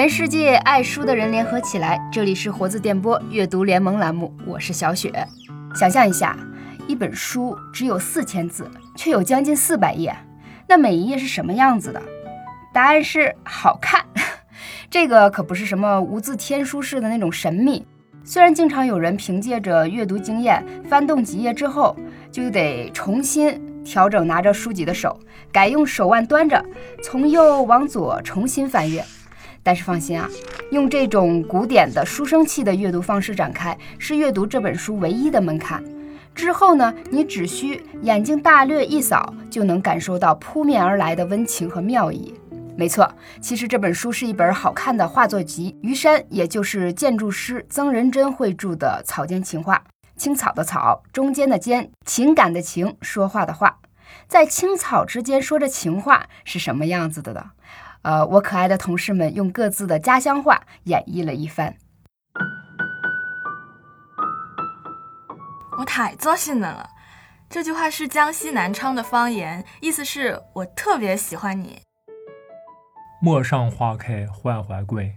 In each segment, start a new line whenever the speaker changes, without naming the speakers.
全世界爱书的人联合起来，这里是活字电波阅读联盟栏目，我是小雪。想象一下，一本书只有四千字，却有将近四百页，那每一页是什么样子的？答案是好看。这个可不是什么无字天书式的那种神秘。虽然经常有人凭借着阅读经验，翻动几页之后就得重新调整拿着书籍的手，改用手腕端着，从右往左重新翻阅。但是放心啊，用这种古典的书生气的阅读方式展开，是阅读这本书唯一的门槛。之后呢，你只需眼睛大略一扫，就能感受到扑面而来的温情和妙意。没错，其实这本书是一本好看的画作集。于山，也就是建筑师曾仁真绘著的草间情话，青草的草，中间的间，情感的情，说话的话，在青草之间说着情话是什么样子的呢？呃，我可爱的同事们用各自的家乡话演绎了一番。
我太糟心的了，这句话是江西南昌的方言，意思是我特别喜欢你。
陌上花开缓缓归，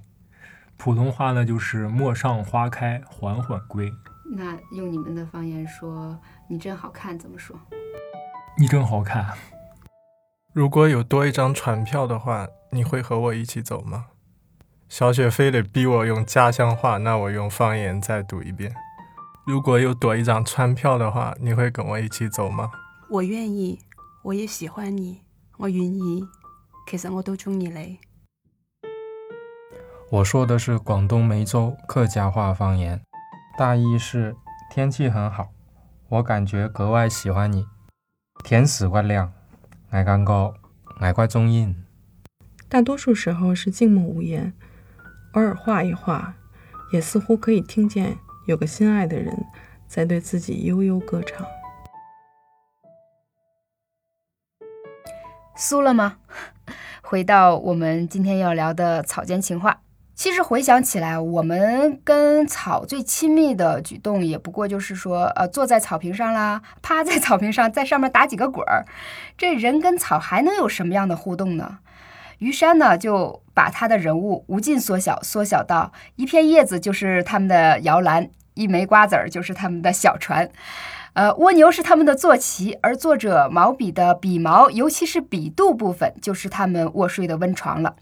普通话呢就是陌上花开缓缓归。
那用你们的方言说“你真好看”怎么说？
你真好看。
如果有多一张船票的话，你会和我一起走吗？小雪非得逼我用家乡话，那我用方言再读一遍。如果有多一张船票的话，你会跟我一起走吗？
我愿意，我也喜欢你，我愿意。其实我都中意你。
我说的是广东梅州客家话方言，大意是天气很好，我感觉格外喜欢你。天使怪亮，爱感觉爱怪中意。
大多数时候是静默无言，偶尔画一画，也似乎可以听见有个心爱的人在对自己悠悠歌唱。
酥了吗？回到我们今天要聊的草间情话，其实回想起来，我们跟草最亲密的举动，也不过就是说，呃，坐在草坪上啦，趴在草坪上，在上面打几个滚儿。这人跟草还能有什么样的互动呢？于山呢，就把他的人物无尽缩小，缩小到一片叶子就是他们的摇篮，一枚瓜子儿就是他们的小船。呃，蜗牛是他们的坐骑，而作者毛笔的笔毛，尤其是笔肚部分，就是他们卧睡的温床了。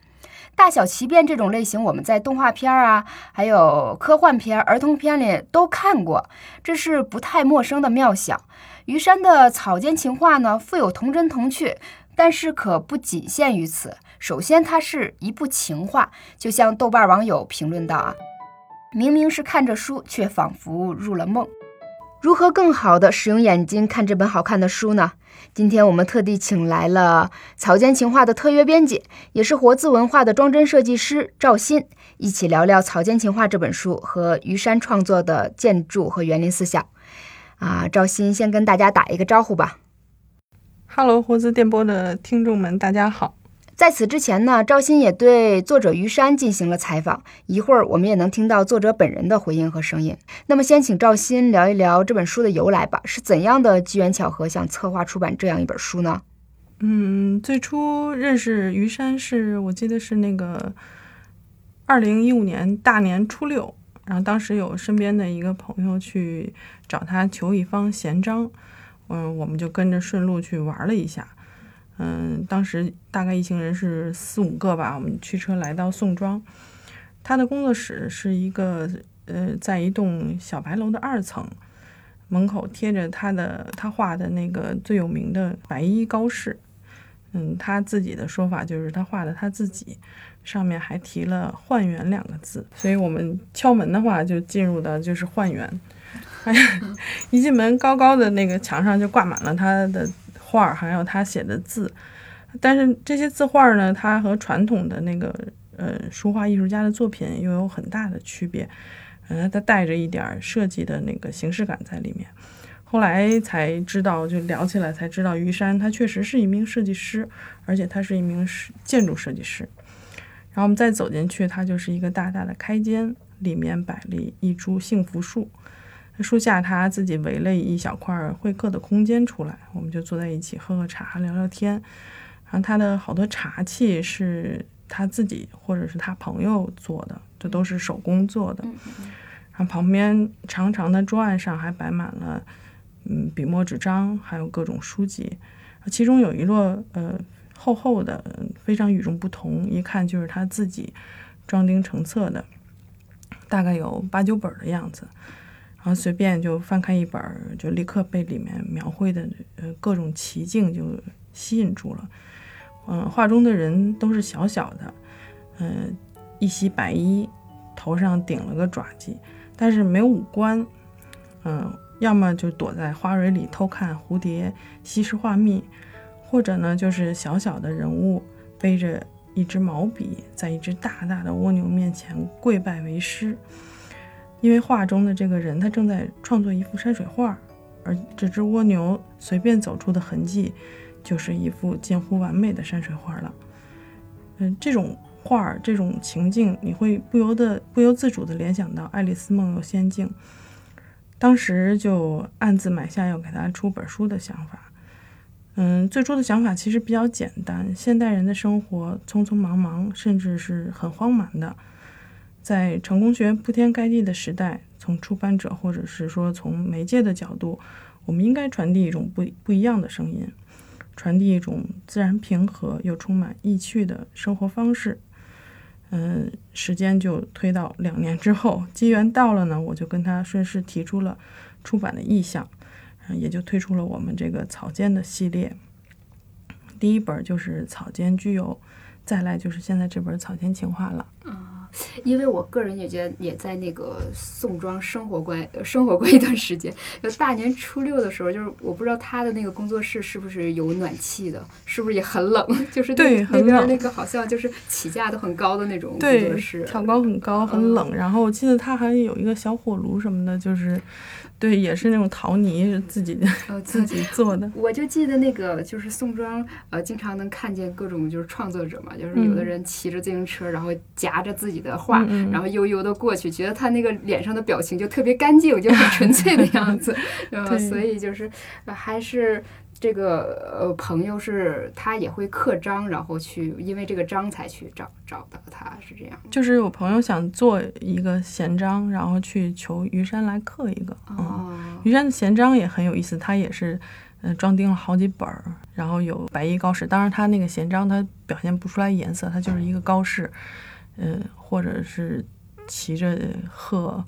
大小奇变这种类型，我们在动画片啊，还有科幻片、儿童片里都看过，这是不太陌生的妙想。于山的草间情话呢，富有童真童趣，但是可不仅限于此。首先，它是一部情话，就像豆瓣网友评论道啊，明明是看着书，却仿佛入了梦。如何更好的使用眼睛看这本好看的书呢？今天我们特地请来了草间情话的特约编辑，也是活字文化的装帧设计师赵鑫，一起聊聊草间情话这本书和于山创作的建筑和园林思想。啊，赵鑫先跟大家打一个招呼吧。
Hello，活字电波的听众们，大家好。
在此之前呢，赵鑫也对作者于山进行了采访。一会儿我们也能听到作者本人的回应和声音。那么，先请赵鑫聊一聊这本书的由来吧。是怎样的机缘巧合，想策划出版这样一本书呢？
嗯，最初认识于山是我记得是那个二零一五年大年初六，然后当时有身边的一个朋友去找他求一方闲章，嗯，我们就跟着顺路去玩了一下。嗯，当时大概一行人是四五个吧，我们驱车来到宋庄，他的工作室是一个呃，在一栋小白楼的二层，门口贴着他的他画的那个最有名的白衣高士，嗯，他自己的说法就是他画的他自己，上面还提了“焕元”两个字，所以我们敲门的话就进入的就是焕元，哎呀，一进门高高的那个墙上就挂满了他的。画还有他写的字，但是这些字画呢，它和传统的那个呃书画艺术家的作品又有很大的区别，嗯，它带着一点设计的那个形式感在里面。后来才知道，就聊起来才知道，于山他确实是一名设计师，而且他是一名是建筑设计师。然后我们再走进去，它就是一个大大的开间，里面摆了一株幸福树。树下，他自己围了一小块会客的空间出来，我们就坐在一起喝喝茶、聊聊天。然后他的好多茶器是他自己或者是他朋友做的，这都是手工做的。然后旁边长长的桌案上还摆满了，嗯，笔墨纸张，还有各种书籍，其中有一摞呃厚厚的，非常与众不同，一看就是他自己装订成册的，大概有八九本的样子。然后随便就翻开一本，就立刻被里面描绘的呃各种奇境就吸引住了。嗯，画中的人都是小小的，嗯、一袭白衣，头上顶了个爪髻，但是没有五官。嗯、要么就躲在花蕊里偷看蝴蝶吸食花蜜，或者呢就是小小的人物背着一支毛笔，在一只大大的蜗牛面前跪拜为师。因为画中的这个人他正在创作一幅山水画，而这只蜗牛随便走出的痕迹，就是一幅近乎完美的山水画了。嗯，这种画儿这种情境，你会不由得不由自主地联想到《爱丽丝梦游仙境》，当时就暗自买下要给他出本书的想法。嗯，最初的想法其实比较简单，现代人的生活匆匆忙忙，甚至是很荒蛮的。在成功学铺天盖地的时代，从出版者或者是说从媒介的角度，我们应该传递一种不不一样的声音，传递一种自然平和又充满意趣的生活方式。嗯，时间就推到两年之后，机缘到了呢，我就跟他顺势提出了出版的意向，嗯，也就推出了我们这个草间的系列。第一本就是草间居游，再来就是现在这本草间情话了。
因为我个人也觉得也在那个宋庄生活过呃生活过一段时间，就大年初六的时候，就是我不知道他的那个工作室是不是有暖气的，是不是也很冷？就是对那
对很冷
边那个好像就是起价都很高的那种工作室，，
挑高很高，很
嗯
冷。然后我记得他还有一个小火炉什么的，就是，对，也是那种陶泥自己
呃
自己做的。
我就记得那个就是宋庄，呃，经常能看见各种就是创作者嘛，就是有的
嗯
人骑着自行车，然后夹着自己的画，然后悠悠的过去，觉得他那个脸上的表情就特别干净，就很纯粹的样子，呃，
对
所以就是、呃还是。这个呃朋友是他也会刻章，然后去因为这个章才去找找到他，是这样。
就是有朋友想做一个闲章，然后去求于山来刻一个。嗯，
哦，
于山的闲章也很有意思，他也是，呃，装订了好几本儿，然后有白衣高士。当然，他那个闲章他表现不出来颜色，他就是一个高士，呃，或者是骑着鹤。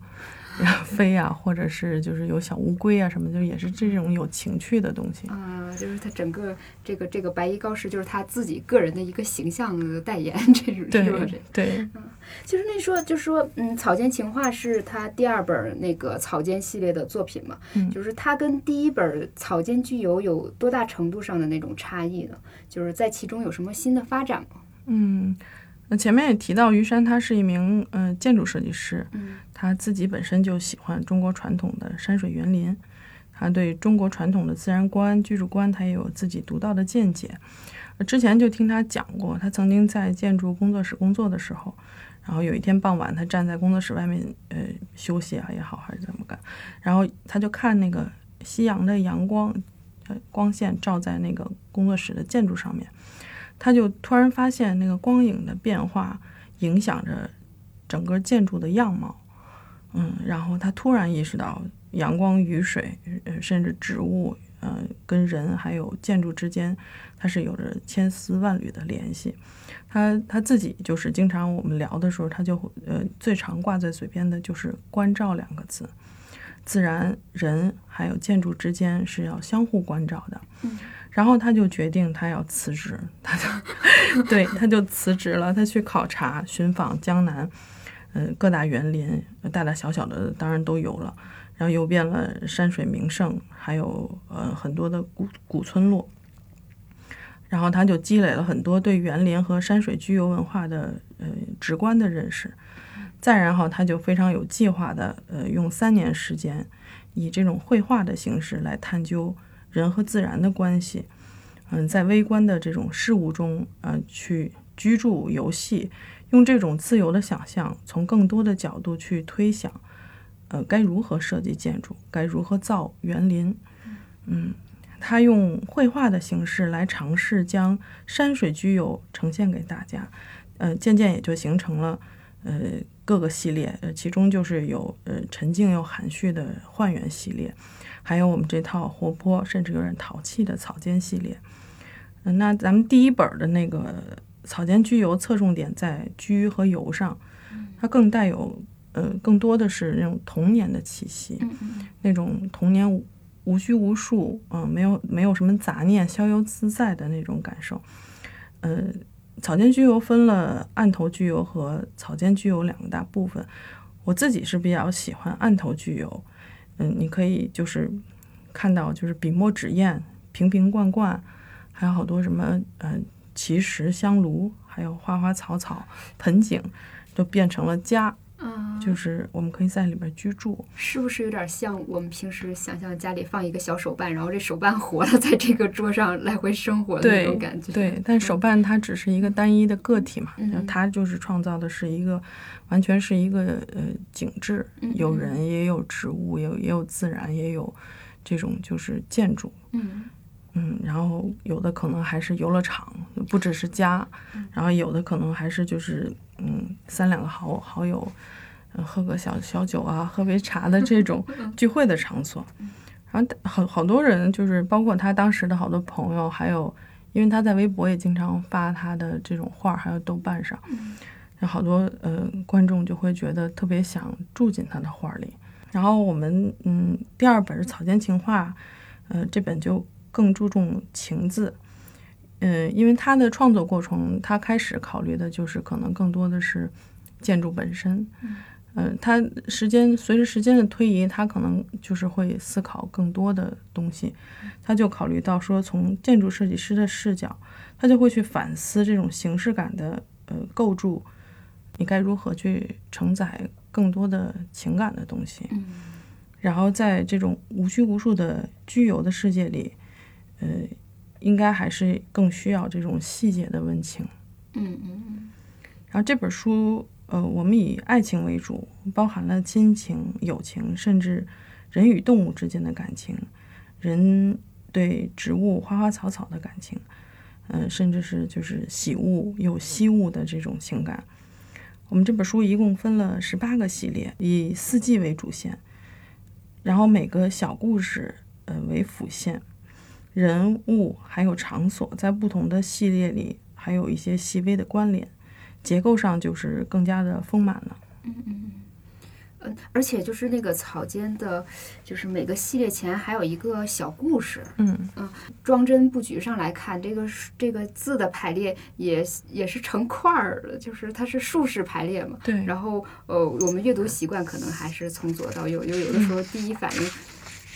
然 后飞啊，或者是就是有小乌龟啊什么，就也是这种有情趣的东西。
啊、就是他整个这个这个白衣高士，就是他自己个人的一个形象的代言，这种是吧？这
对嗯，
就是那说，就说，嗯，《草间情话》是他第二本那个草间系列的作品嘛，
嗯
就是他跟第一本《草间具游》有多大程度上的那种差异呢？就是在其中有什么新的发展吗？
嗯，那前面也提到，于山他是一名呃建筑设计师，
嗯
他自己本身就喜欢中国传统的山水园林，他对中国传统的自然观、居住观，他也有自己独到的见解。呃之前就听他讲过，他曾经在建筑工作室工作的时候，然后有一天傍晚，他站在工作室外面，呃，休息啊也好，还是怎么干，然后他就看那个夕阳的阳光，呃，光线照在那个工作室的建筑上面，他就突然发现那个光影的变化影响着整个建筑的样貌。嗯，然后他突然意识到，阳光、雨水，呃，甚至植物，呃，跟人还有建筑之间，它是有着千丝万缕的联系。他他自己就是经常我们聊的时候，他就会呃最常挂在嘴边的就是“关照”两个字。自然、人还有建筑之间是要相互关照的。
嗯
然后他就决定他要辞职，他就对他就辞职了，他去考察寻访江南，呃各大园林，大大小小的当然都有了，然后游遍了山水名胜，还有呃很多的古古村落。然后他就积累了很多对园林和山水居游文化的呃直观的认识，再然后他就非常有计划的呃用三年时间，以这种绘画的形式来探究人和自然的关系，嗯，在微观的这种事物中，呃，去居住、游戏，用这种自由的想象，从更多的角度去推想，呃，该如何设计建筑，该如何造园林，嗯，他用绘画的形式来尝试将山水居游呈现给大家，呃，渐渐也就形成了呃各个系列，呃，其中就是有呃沉静又含蓄的幻园系列，还有我们这套活泼甚至有点淘气的草间系列。嗯、那咱们第一本的那个草间居游侧重点在居和游上，它更带有呃更多的是那种童年的气息，那种童年无无拘无束，嗯、没有没有什么杂念，逍遥自在的那种感受。呃，草间居游分了案头居游和草间居游两个大部分。我自己是比较喜欢案头居游，嗯，你可以就是看到就是笔墨纸砚、瓶瓶罐罐，还有好多什么嗯奇石香炉，还有花花草草、盆景，都变成了家，
嗯，
就是我们可以在里边居住。
是不是有点像我们平时想象家里放一个小手办，然后这手办活了，在这个桌上来回生活的那种感觉？
对，但手办它只是一个单一的个体嘛，它就是创造的是一个完全是一个呃景致，有
嗯。
人也有植物，也有也有自然，也有这种就是建筑，
嗯。
嗯，然后有的可能还是游乐场，不只是家，然后有的可能还是就是嗯三两个好好友，嗯喝个小小酒啊，喝杯茶的 这种聚会的场所。然后好好多人就是包括他当时的好多朋友，还有因为他在微博也经常发他的这种画儿，还有豆瓣上，然后好多呃观众就会觉得特别想住进他的画儿里。然后我们嗯第二本是草间情话，呃这本就更注重情字，呃因为他的创作过程，他开始考虑的就是可能更多的是建筑本身，嗯他时间随着时间的推移，他可能就是会思考更多的东西，他就考虑到说从建筑设计师的视角，他就会去反思这种形式感的呃构筑，你该如何去承载更多的情感的东西。
嗯
然后在这种无拘无束的居游的世界里，呃，应该还是更需要这种细节的温情。
嗯嗯嗯
然后这本书，呃，我们以爱情为主，包含了亲情、友情，甚至人与动物之间的感情，人对植物、花花草草的感情，嗯、甚至是就是喜物又惜物的这种情感。我们这本书一共分了十八个系列，以四季为主线，然后每个小故事呃为辅线，人物还有场所在不同的系列里还有一些细微的关联，结构上就是更加的丰满了。
嗯嗯嗯，而且就是那个草间的，就是每个系列前还有一个小故事，
嗯嗯，
装帧布局上来看，这个这个字的排列也也是成块儿的，就是它是竖式排列嘛。
对，
然后呃，我们阅读习惯可能还是从左到右，有有的时候第一反应。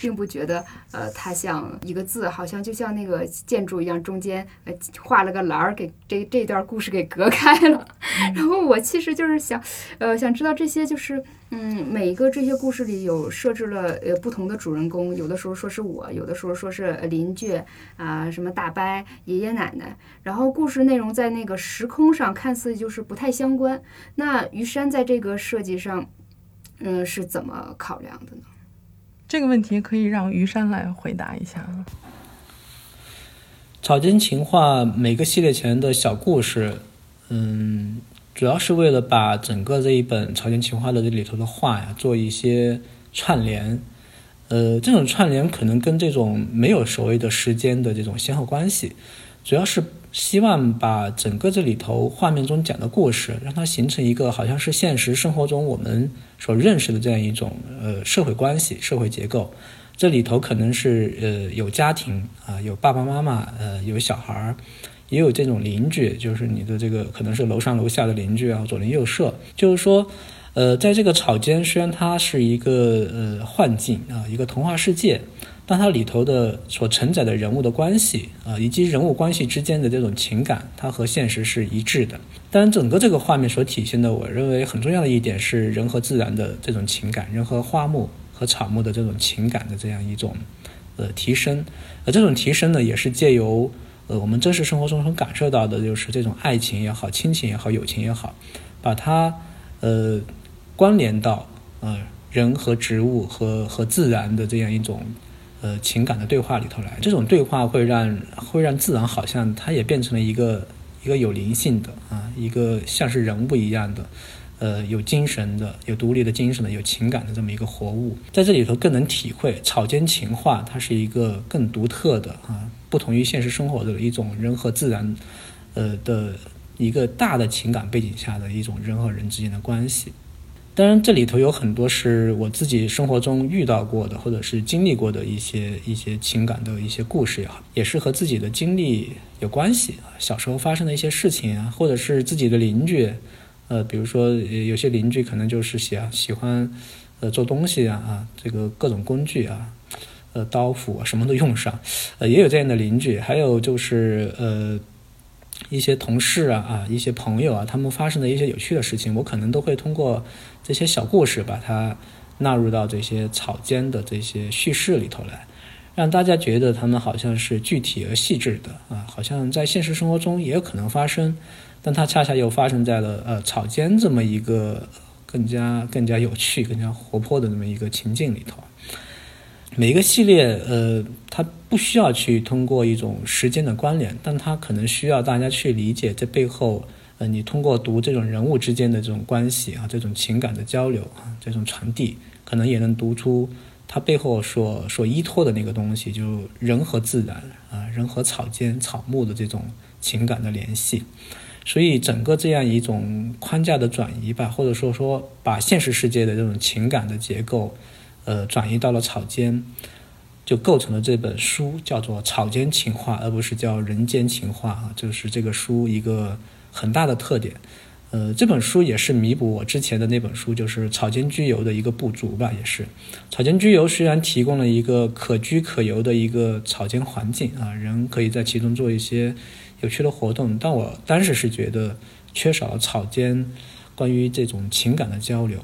并不觉得，呃，它像一个字，好像就像那个建筑一样，中间呃画了个栏儿，给这这段故事给隔开了。然后我其实就是想，呃，想知道这些就是，嗯，每一个这些故事里有设置了呃不同的主人公，有的时候说是我，有的时候说是呃邻居啊、什么大伯、爷爷奶奶，然后故事内容在那个时空上看似就是不太相关。那于山在这个设计上，嗯，是怎么考量的呢？
这个问题可以让于山来回答一下。
草间情话每个系列前的小故事，嗯，主要是为了把整个这一本草间情话的这里头的话呀做一些串联。呃，这种串联可能跟这种没有所谓的时间的这种先后关系，主要是希望把整个这里头画面中讲的故事，让它形成一个好像是现实生活中我们所认识的这样一种呃社会关系、社会结构。这里头可能是呃有家庭啊、有爸爸妈妈，呃有小孩儿，也有这种邻居，就是你的这个可能是楼上楼下的邻居啊，左邻右舍。就是说，呃，在这个草间，虽然它是一个呃幻境啊、一个童话世界，但它里头的所承载的人物的关系啊、以及人物关系之间的这种情感，它和现实是一致的。当然，整个这个画面所体现的，我认为很重要的一点是人和自然的这种情感，人和花木和草木的这种情感的这样一种呃提升。而这种提升呢，也是借由呃我们真实生活中所感受到的，就是这种爱情也好、亲情也好、友情也好，把它呃关联到呃人和植物和和自然的这样一种呃情感的对话里头来。这种对话会让会让自然好像它也变成了一个一
个有灵性的啊，一个像是人物一样的，呃，有精神的、有独立的精神的、有情感的这么一个活物，在这里头更能体会草间情话，它是一个更独特的啊，不同于现实生活的一种人和自然，呃的一个大的情感背景下的一种人和人之间的关系。当然，这里头有很多是我自己生活中遇到过的，或者是经历过的一些一些情感的一些故事也好，也是和自己的经历有关系。小时候发生的一些事情啊，或者是自己的邻居，呃，比如说有些邻居可能就是喜喜欢呃做东西啊啊，这个各种工具啊，呃刀斧啊什么都用上，呃也有这样的邻居。还有就是呃。一些同事啊啊，一些朋友啊，他们发生的一些有趣的事情，我可能都会通过这些小故事把它纳入到这些草间的这些叙事里头来，让大家觉得他们好像是具体而细致的啊，好像在现实生活中也有可能发生，但它恰恰又发生在了呃草间这么一个更加更加有趣、更加活泼的那么一个情境里头。每一个系列，呃，它不需要去通过一种时间的关联，但它可能需要大家去理解这背后，呃，你通过读这种人物之间的这种关系啊，这种情感的交流啊，这种传递，可能也能读出它背后所所依托的那个东西，就人和自然啊，人和草间草木的这种情感的联系。所以，整个这样一种框架的转移吧，或者说说把现实世界的这种情感的结构。呃，转移到了草间，就构成了这本书，叫做《草间情话》，而不是叫《人间情话》啊。就是这个书一个很大的特点。呃，这本书也是弥补我之前的那本书，就是《草间居游》的一个不足吧。也是，《草间居游》虽然提供了一个可居可游的一个草间环境啊，人可以在其中做一些有趣的活动，但我当时是觉得缺少了草间关于这种情感的交流。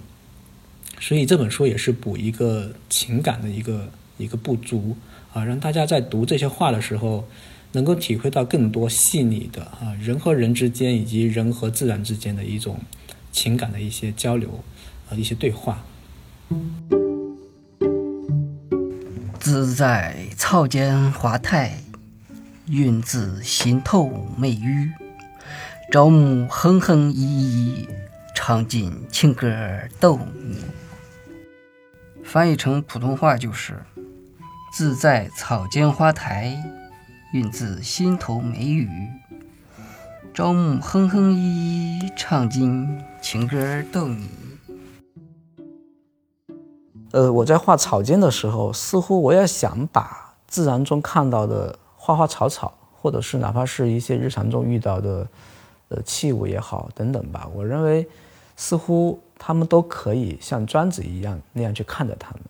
所以这本书也是补一个情感的一个一个不足啊，让大家在读这些话的时候，能够体会到更多细腻的啊人和人之间以及人和自然之间的一种情感的一些交流啊一些对话。
自在草间花台，云自心头美语，朝暮哼哼依依，唱尽情歌逗你。翻译成普通话就是：“自在草间花台，韵自心头美语。朝暮哼哼依依，唱尽情歌逗你。”
呃，我在画草间的时候，似乎我也想把自然中看到的花花草草，或者是哪怕是一些日常中遇到的呃器物也好等等吧，我认为似乎。他们都可以像庄子一样那样去看待他们，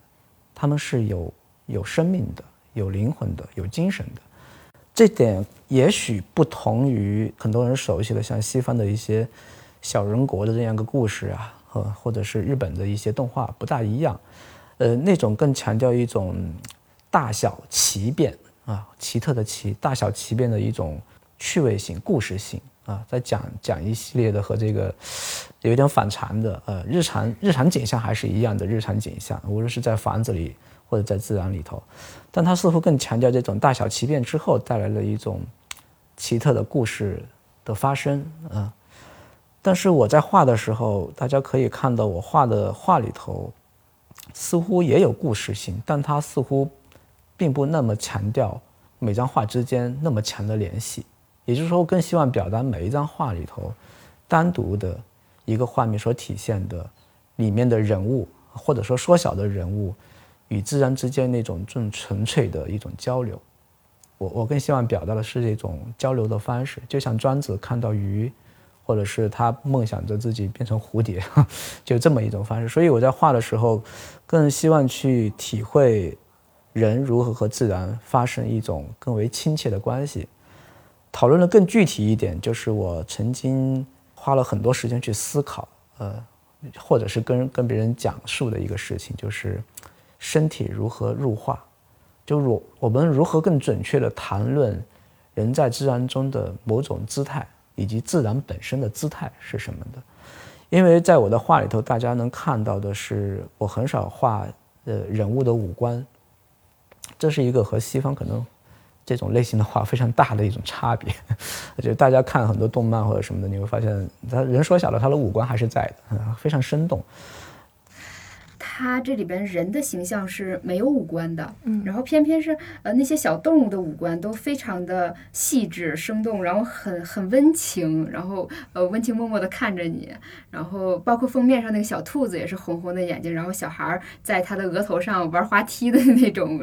他们是有有生命的、有灵魂的、有精神的。这点也许不同于很多人熟悉的像西方的一些小人国的这样一个故事啊，和或者是日本的一些动画不大一样。呃，那种更强调一种大小奇变啊，奇特的奇，大小奇变的一种趣味性、故事性。啊，在讲讲一系列的和这个有点反常的，呃，日常日常景象还是一样的日常景象，无论是在房子里或者在自然里头，但它似乎更强调这种大小奇变之后带来的一种奇特的故事的发生啊。但是我在画的时候，大家可以看到我画的画里头似乎也有故事性，但它似乎并不那么强调每张画之间那么强的联系。也就是说，我更希望表达每一张画里头，单独的一个画面所体现的里面的人物，或者说缩小的人物与自然之间那种更纯粹的一种交流。我我更希望表达的是这种交流的方式，就像庄子看到鱼，或者是他梦想着自己变成蝴蝶，就这么一种方式。所以我在画的时候，更希望去体会人如何和自然发生一种更为亲切的关系。讨论的更具体一点，就是我曾经花了很多时间去思考，呃，或者是跟跟别人讲述的一个事情，就是身体如何入画，就如我们如何更准确的谈论人在自然中的某种姿态，以及自然本身的姿态是什么的。因为在我的画里头，大家能看到的是，我很少画呃人物的五官，这是一个和西方可能。
这种类型的话非常大的一种差别。就大家看很多动漫或者什么的，你会发现他人缩小了，他的五官还是在的，非常生动。
他这里边人的形象是没有五官的，嗯，然后偏偏是呃那些小动物的五官都非常的细致生动，然后很很温情，然后呃温情脉脉的看着你，然后包括封面上那个小兔子也是红红的眼睛，然后小孩在他的额头上玩滑梯的那种、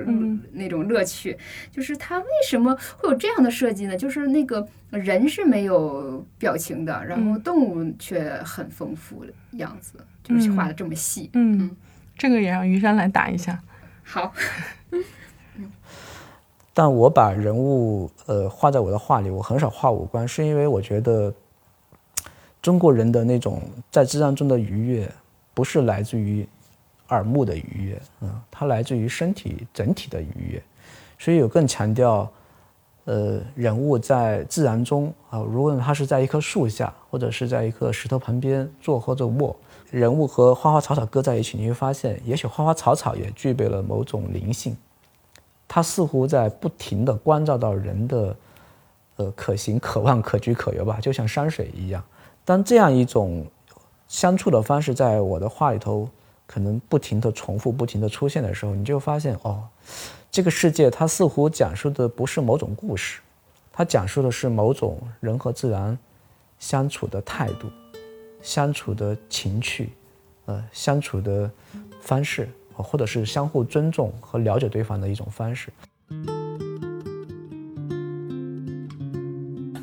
那种乐趣，就是他为什么会有这样的设计呢？就是那个人是没有表情的，然后动物却很丰富的样子，就是画的这么细，
嗯。这个也让于山来打一下。
好，
但我把人物呃画在我的画里，我很少画五官，是因为我觉得中国人的那种在自然中的愉悦，不是来自于耳目的愉悦，嗯，它来自于身体整体的愉悦，所以有更强调，呃，人物在自然中啊，如果他是在一棵树下，或者是在一个石头旁边坐或者卧。人物和花花草草搁在一起，你会发现，也许花花草草也具备了某种灵性，它似乎在不停地关照到人的，呃，可行、可望、可居、可游吧，就像山水一样。当这样一种相处的方式在我的画里头可能不停地重复、不停地出现的时候，你就发现，哦，这个世界它似乎讲述的不是某种故事，它讲述的是某种人和自然相处的态度。相处的情趣，呃，相处的方式，或者是相互尊重和了解对方的一种方式。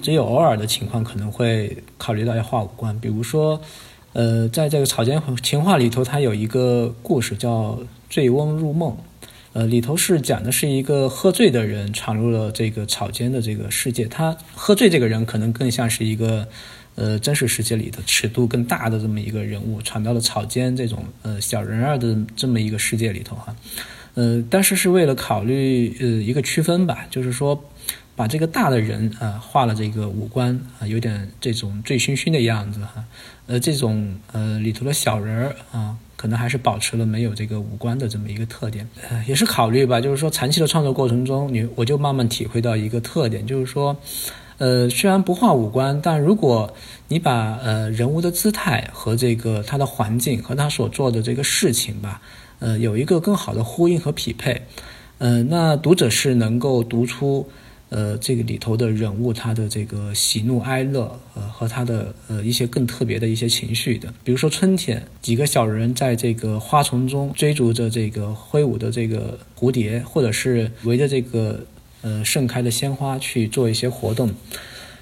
只有偶尔的情况可能会考虑到要画五官，比如说，呃，在这个草间情话里头，它有一个故事叫《醉翁入梦》，呃，里头是讲的是一个喝醉的人闯入了这个草间的这个世界，他喝醉这个人可能更像是一个。呃，真实世界里的尺度更大的这么一个人物，闯到了草间这种呃小人儿的这么一个世界里头哈，呃，但是是为了考虑呃一个区分吧，就是说把这个大的人啊画了这个五官啊，有点这种醉醺醺的样子哈，呃，这种呃里头的小人儿啊，可能还是保持了没有这个五官的这么一个特点，呃也是考虑吧，就是说长期的创作过程中，你我就慢慢体会到一个特点，就是说。呃，虽然不画五官，但如果你把呃人物的姿态和这个他的环境和他所做的这个事情吧，呃，有一个更好的呼应和匹配，呃，那读者是能够读出呃这个里头的人物他的这个喜怒哀乐，呃和他的呃一些更特别的一些情绪的。比如说春天，几个小人在这个花丛中追逐着这个挥舞的这个蝴蝶，或者是围着这个。呃，盛开的鲜花去做一些活动，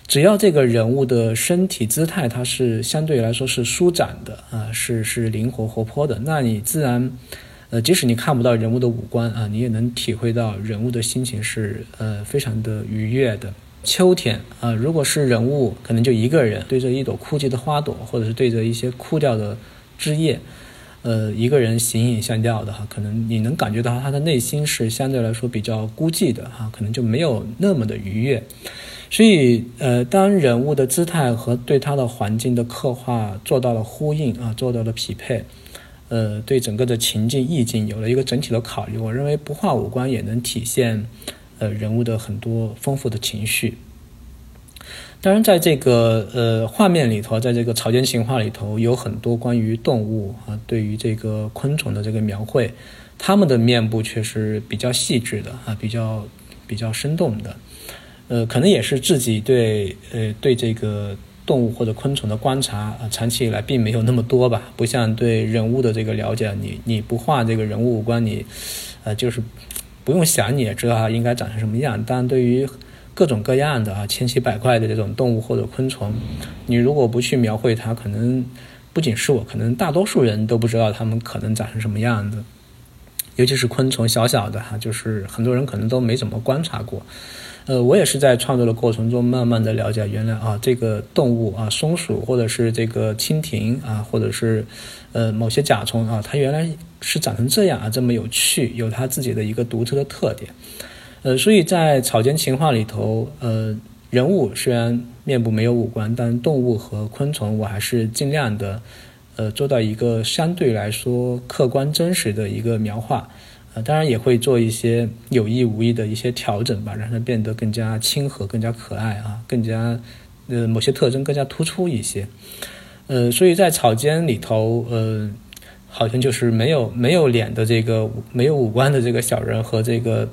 只要这个人物的身体姿态它是相对来说是舒展的啊，是是灵活活泼的，那你自然，呃，即使你看不到人物的五官啊，你也能体会到人物的心情是呃非常的愉悦的。秋天啊，如果是人物，可能就一个人对着一朵枯寂的花朵，或者是对着一些枯掉的枝叶。呃，一个人形影相吊的哈，可能你能感觉到他的内心是相对来说比较孤寂的哈，可能就没有那么的愉悦。所以，呃，当人物的姿态和对他的环境的刻画做到了呼应啊，做到了匹配，呃，对整个的情境意境有了一个整体的考虑，我认为不画五官也能体现呃人物的很多丰富的情绪。当然，在这个呃画面里头，在这个草间情话里头，有很多关于动物啊，对于这个昆虫的这个描绘，它们的面部却是比较细致的啊，比较比较生动的。呃，可能也是自己对呃对这个动物或者昆虫的观察啊，长期以来并没有那么多吧，不像对人物的这个了解，你你不画这个人物五官，你呃就是不用想你也知道它应该长成什么样。但对于各种各样的啊，千奇百怪的这种动物或者昆虫，你如果不去描绘它，可能不仅是我，可能大多数人都不知道它们可能长成什么样子。尤其是昆虫，小小的哈，就是很多人可能都没怎么观察过。呃，我也是在创作的过程中，慢慢的了解，原来啊，这个动物啊，松鼠或者是这个蜻蜓啊，或者是呃某些甲虫啊，它原来是长成这样啊，这么有趣，有它自己的一个独特的特点。呃，所以在草间情话里头，呃，人物虽然面部没有五官，但动物和昆虫我还是尽量的，呃，做到一个相对来说客观真实的一个描画，
当然也会做一些有意无意的一些调整吧，让它变得更加亲和、更加可爱啊，更加呃某些特征更加突出一些。呃，所以在草间里头，呃，好像就是没有没有脸的这个没有五官的这个小人和这个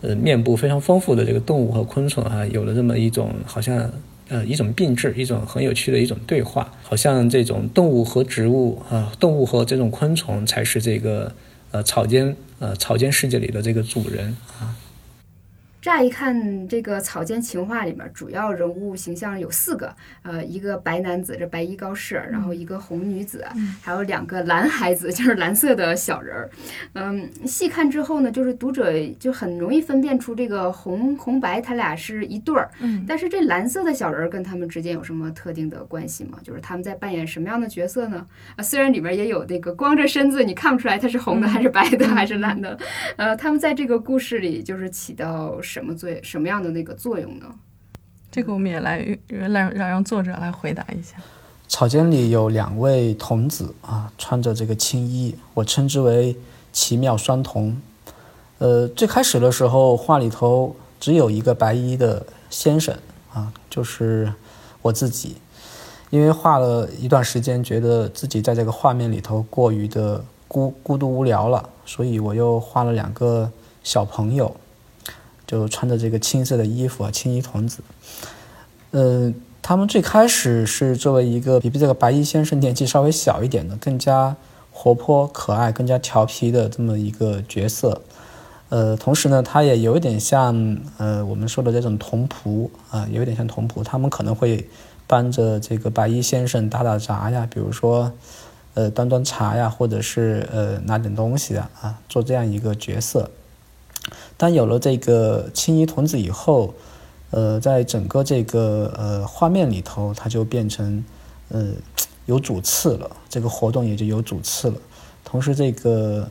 呃面部非常丰富的这个动物和昆虫啊，有了这么一种好像呃一种并置，一种很有趣的一种对话，好像这种动物和植物啊，动物和这种昆虫才是这个呃草间呃草间世界里的这个主人啊。
乍一看，这个草间情话里面主要人物形象有四个，呃，一个白男子，这白衣高士，然后一个红女子，还有两个蓝孩子，就是蓝色的小人儿。嗯，细看之后呢，就是读者就很容易分辨出这个红红白他俩是一对儿。
嗯，
但是这蓝色的小人儿跟他们之间有什么特定的关系吗？就是他们在扮演什么样的角色呢？啊，虽然里面也有那个光着身子，你看不出来他是红的还是白的还是蓝的。呃，他们在这个故事里就是起到。什么作什么样的那个作用呢？
这个我们也来让让让作者来回答一下。
草间里有两位童子啊，穿着这个青衣，我称之为奇妙双瞳。呃，最开始的时候画里头只有一个白衣的先生啊，就是我自己，因为画了一段时间，觉得自己在这个画面里头过于的孤孤独无聊了，所以我又画了两个小朋友。就穿着这个青色的衣服啊，青衣童子。呃，他们最开始是作为一个比比这个白衣先生年纪稍微小一点的，更加活泼可爱、更加调皮的这么一个角色。呃，同时呢，他也有一点像呃我们说的这种童仆啊，有一点像童仆。他们可能会帮着这个白衣先生打打杂呀，比如说呃端端茶呀，或者是呃拿点东西啊啊，做这样一个角色。当有了这个青衣童子以后，呃，在整个这个呃画面里头，它就变成呃有主次了，这个活动也就有主次了。同时，这个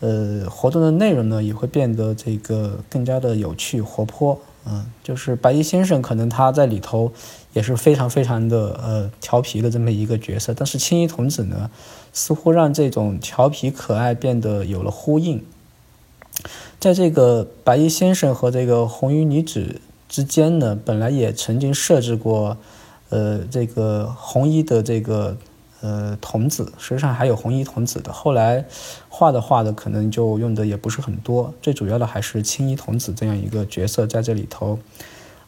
呃活动的内容呢，也会变得这个更加的有趣活泼。嗯，就是白衣先生可能他在里头也是非常非常的呃调皮的这么一个角色，但是青衣童子呢，似乎让这种调皮可爱变得有了呼应。在这个白衣先生和这个红衣女子之间呢，本来也曾经设置过，呃，这个红衣的这个呃童子，实际上还有红衣童子的。后来画的画的可能就用的也不是很多，最主要的还是青衣童子这样一个角色在这里头，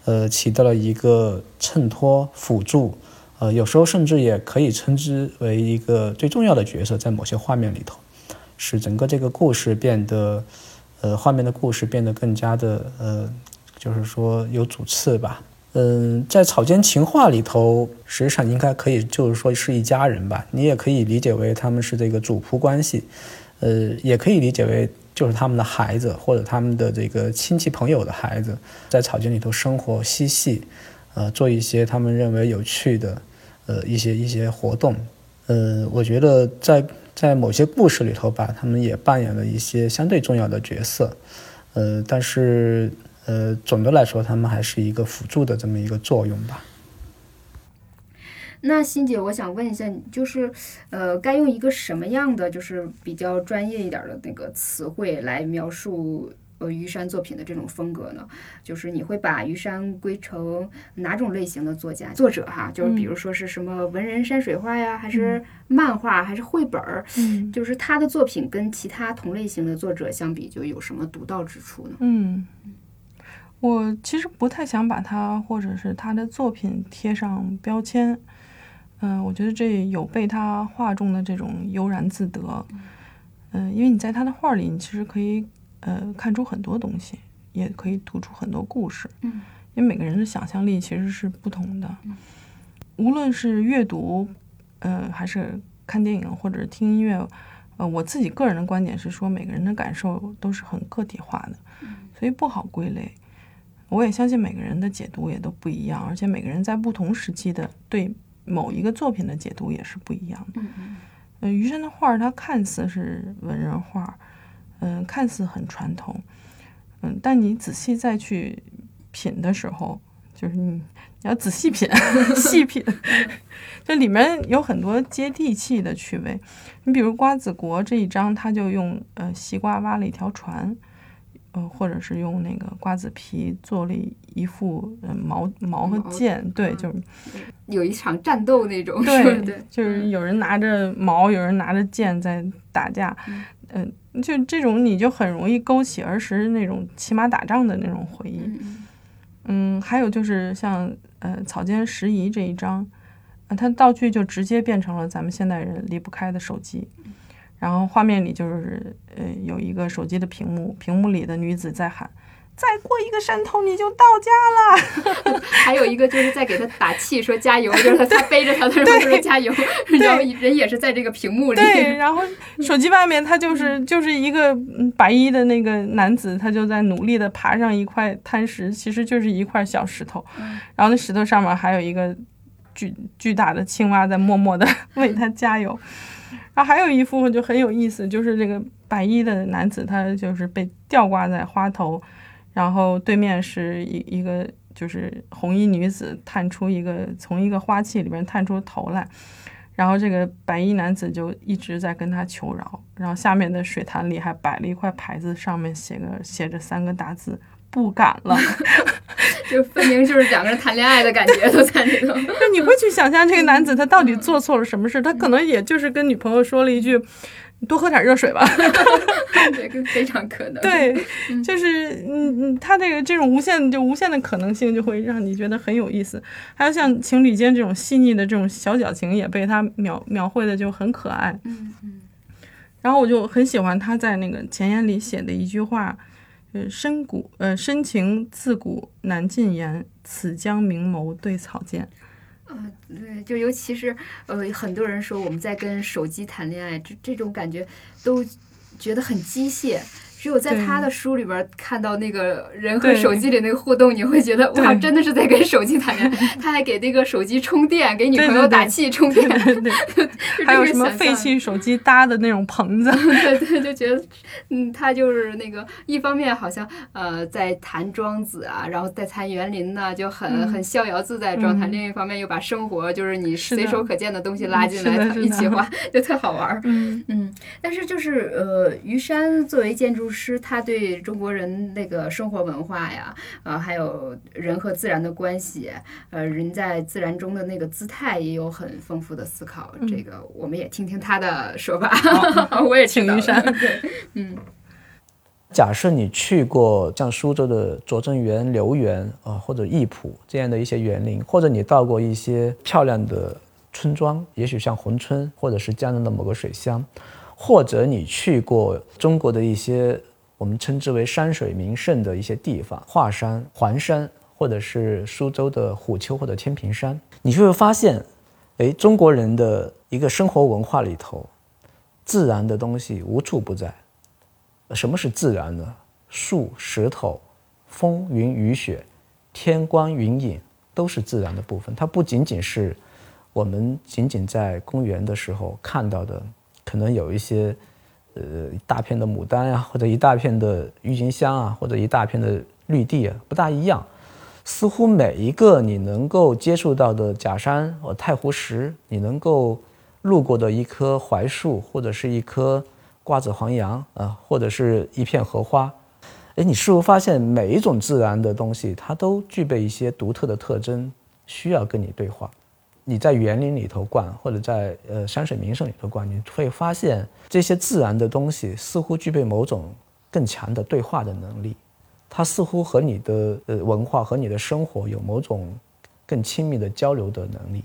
呃，起到了一个衬托、辅助，呃，有时候甚至也可以称之为一个最重要的角色，在某些画面里头，使整个这个故事变得。呃，画面的故事变得更加的呃，就是说有主次吧。嗯，在草间情话里头，实际上应该可以就是说是一家人吧。你也可以理解为他们是这个主仆关系，呃，也可以理解为就是他们的孩子或者他们的这个亲戚朋友的孩子，在草间里头生活嬉戏，呃，做一些他们认为有趣的呃一些一些活动。呃，我觉得在。在某些故事里头吧，他们也扮演了一些相对重要的角色，呃，但是呃，总的来说，他们还是一个辅助的这么一个作用吧。
那欣姐，我想问一下，就是呃，该用一个什么样的，就是比较专业一点的那个词汇来描述？呃，虞山作品的这种风格呢，就是你会把虞山归成哪种类型的作家、作者哈？就是比如说是什么文人山水画呀，还是漫画，还是绘本儿？
嗯，
就是他的作品跟其他同类型的作者相比，就有什么独到之处呢？
嗯，我其实不太想把他或者是他的作品贴上标签。嗯，我觉得这有被他画中的这种悠然自得。嗯，因为你在他的画里，你其实可以。呃，看出很多东西，也可以读出很多故事。
嗯，
因为每个人的想象力其实是不同的。无论是阅读，呃，还是看电影或者是听音乐，呃，我自己个人的观点是说，每个人的感受都是很个体化的，所以不好归类。我也相信每个人的解读也都不一样，而且每个人在不同时期的对某一个作品的解读也是不一样的。
嗯嗯。
呃，余生的画，它看似是文人画。嗯，看似很传统，嗯，但你仔细再去品的时候，就是你你要仔细品、细品。这里面有很多接地气的趣味。你比如瓜子国这一章，他就用呃西瓜挖了一条船，呃，或者是用那个瓜子皮做了一副呃矛矛和剑，对，就是。
有一场战斗那种，
对
对，
就是有人拿着矛，有人拿着剑在打架，嗯、就这种你就很容易勾起儿时那种骑马打仗的那种回忆。嗯，还有就是像呃草间拾遗这一章，啊，它道具就直接变成了咱们现代人离不开的手机，然后画面里就是呃有一个手机的屏幕，屏幕里的女子在喊。再过一个山头你就到家了。
还有一个就是在给他打气，说加油，就是他他背着他的时候说加油，然后人也是在这个屏幕里。
对，然后手机外面他就是就是一个嗯白衣的那个男子，他就在努力的爬上一块滩石，其实就是一块小石头，然后那石头上面还有一个巨巨大的青蛙在默默的为他加油。然后还有一幅就很有意思，就是这个白衣的男子，他就是被吊挂在花头。然后对面是一一个就是红衣女子探出一个从一个花器里边探出头来，然后这个白衣男子就一直在跟他求饶，然后下面的水潭里还摆了一块牌子，上面写个写着三个大字“不敢了”
就分明就是两个人谈恋爱的感觉都在里头。
那你会去想象这个男子他到底做错了什么事？他可能也就是跟女朋友说了一句。多喝点热水吧，
这个非常可能。
对，就是嗯嗯，他这个这种无限就无限的可能性，就会让你觉得很有意思。还有像情侣间这种细腻的这种小矫情，也被他描描绘的就很可爱。
嗯嗯。
然后我就很喜欢他在那个前言里写的一句话，呃，深谷呃深情自古难尽言，此将明眸对草间。
嗯，对，就尤其是呃，很多人说我们在跟手机谈恋爱，这这种感觉都觉得很机械。只有在他的书里边看到那个人和手机里那个互动，你会觉得哇，真的是在跟手机谈恋爱。他还给那个手机充电，给女朋友打气充电，
对，还有什么废弃手机搭的那种棚子，
对对，就觉得嗯，他就是那个一方面好像呃在谈庄子啊，然后在谈园林呢，就很、
嗯、
很逍遥自在状态；
嗯、
另一方面又把生活就是你随手可见的东西拉进来一起画，就特好玩。
嗯。
嗯，但是就是呃，于山作为建筑师。师他对中国人那个生活文化呀，呃，还有人和自然的关系，呃，人在自然中的那个姿态也有很丰富的思考。
嗯、
这个我们也听听他的说法。我也
请云山。
对，嗯。
假设你去过像苏州的拙政园、留园啊、呃，或者艺圃这样的一些园林，或者你到过一些漂亮的村庄，也许像珲春，或者是江南的某个水乡。或者你去过中国的一些我们称之为山水名胜的一些地方，华山、环山，或者是苏州的虎丘或者天平山，你就会发现，哎，中国人的一个生活文化里头，自然的东西无处不在。什么是自然呢？树、石头、风、云、雨、雪、天光、云影，都是自然的部分。它不仅仅是我们仅仅在公园的时候看到的。可能有一些，呃，大片的牡丹啊，或者一大片的郁金香啊，或者一大片的绿地啊，不大一样。似乎每一个你能够接触到的假山或太湖石，你能够路过的一棵槐树，或者是一棵瓜子黄杨啊，或者是一片荷花，哎，你是否发现每一种自然的东西，它都具备一些独特的特征，需要跟你对话。你在园林里头逛，或者在呃山水名胜里头逛，你会发现这些自然的东西似乎具备某种更强的对话的能力，它似乎和你的呃文化和你的生活有某种更亲密的交流的能力，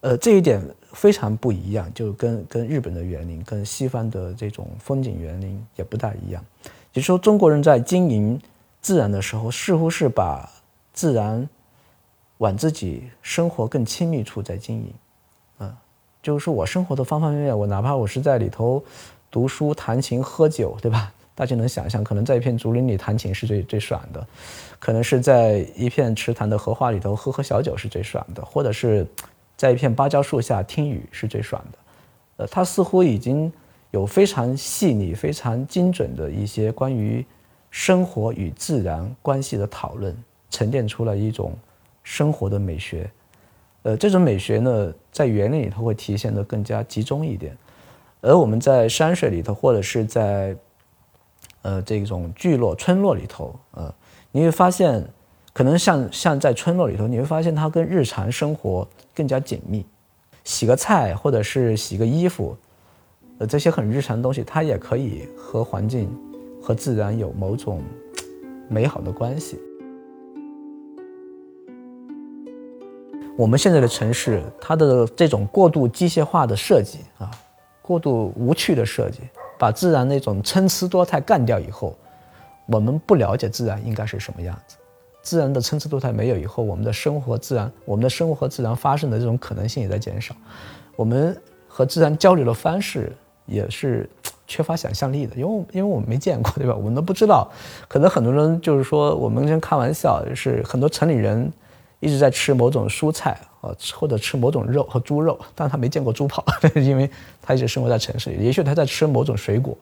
呃这一点非常不一样，就跟跟日本的园林、跟西方的这种风景园林也不大一样。也就是说，中国人在经营自然的时候，似乎是把自然。往自己生活更亲密处在经营，啊，就是说我生活的方方面面，我哪怕我是在里头读书、弹琴、喝酒，对吧？大家能想象，可能在一片竹林里弹琴是最最爽的，可能是在一片池塘的荷花里头喝喝小酒是最爽的，或者是在一片芭蕉树下听雨是最爽的。呃，他似乎已经有非常细腻、非常精准的一些关于生活与自然关系的讨论，沉淀出了一种。生活的美学。呃，这种美学呢，在园林里头会体现的更加集中一点，而我们在山水里头，或者是在呃这种聚落、村落里头，呃，你会发现，可能像像在村落里头，你会发现它跟日常生活更加紧密。洗个菜，或者是洗个衣服，呃，这些很日常的东西，它也可以和环境、和自然有某种美好的关系。我们现在的城市，它的这种过度机械化的设计啊，过度无趣的设计，把自然那种参差多态干掉以后，我们不了解自然应该是什么样子。自然的参差多态没有以后，我们的生活自然，我们的生活和自然发生的这种可能性也在减少。我们和自然交流的方式也是缺乏想象力的，因为因为我们没见过，对吧？我们都不知道。可能很多人就是说，我们先开玩笑，就是很多城里人一直在吃某种蔬菜啊，或者吃某种肉和猪肉，但他没见过猪跑，因为他一直生活在城市里。也许他在吃某种水果，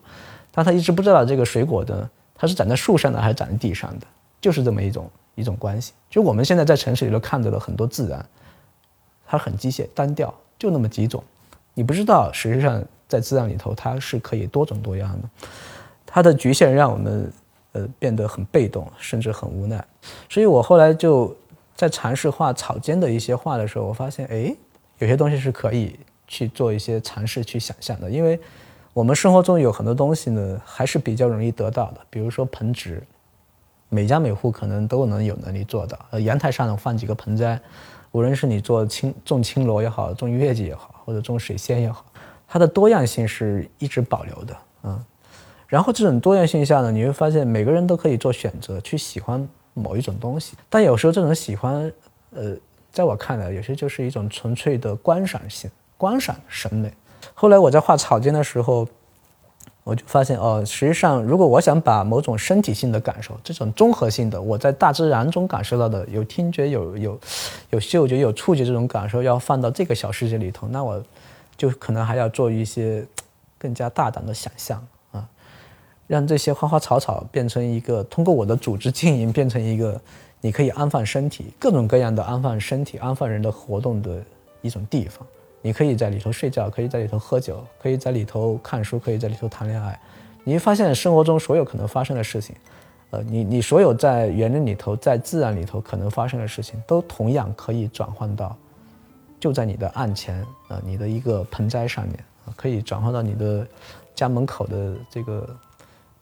但他一直不知道这个水果的它是长在树上的还是长在地上的，就是这么一种。一种关系，就我们现在在城市里头看到的很多自然，它很机械单调，就那么几种，你不知道，实际上在自然里头它是可以多种多样的，它的局限让我们呃变得很被动，甚至很无奈。所以我后来就在尝试画草间的一些画的时候，我发现，哎，有些东西是可以去做一些尝试去想象的，因为我们生活中有很多东西呢，还是比较容易得到的，比如说盆植。每家每户可能都能有能力做到。呃，阳台上呢放几个盆栽，无论是你做青种青萝也好，种月季也好，或者种水仙也好，它的多样性是一直保留的。嗯，然后这种多样性下呢，你会发现每个人都可以做选择，去喜欢某一种东西。但有时候这种喜欢，呃，在我看来，有些就是一种纯粹的观赏性、观赏审美。后来我在画草间的时候。我就发现哦，实际上，如果我想把某种身体性的感受，这种综合性的，我在大自然中感受到的，有听觉、有有有嗅觉、有触觉这种感受，要放到这个小世界里头，那我就可能还要做一些更加大胆的想象，让这些花花草草变成一个，通过我的组织经营，变成一个你可以安放身体、各种各样的安放身体、安放人的活动的一种地方。你可以在里头睡觉，可以在里头喝酒，可以在里头看书，可以在里头谈恋爱。你会发现生活中所有可能发生的事情，呃，你你所有在园林里头、在自然里头可能发生的事情，都同样可以转换到就在你的案前啊，你的一个盆栽上面，可以转换到你的家门口的这个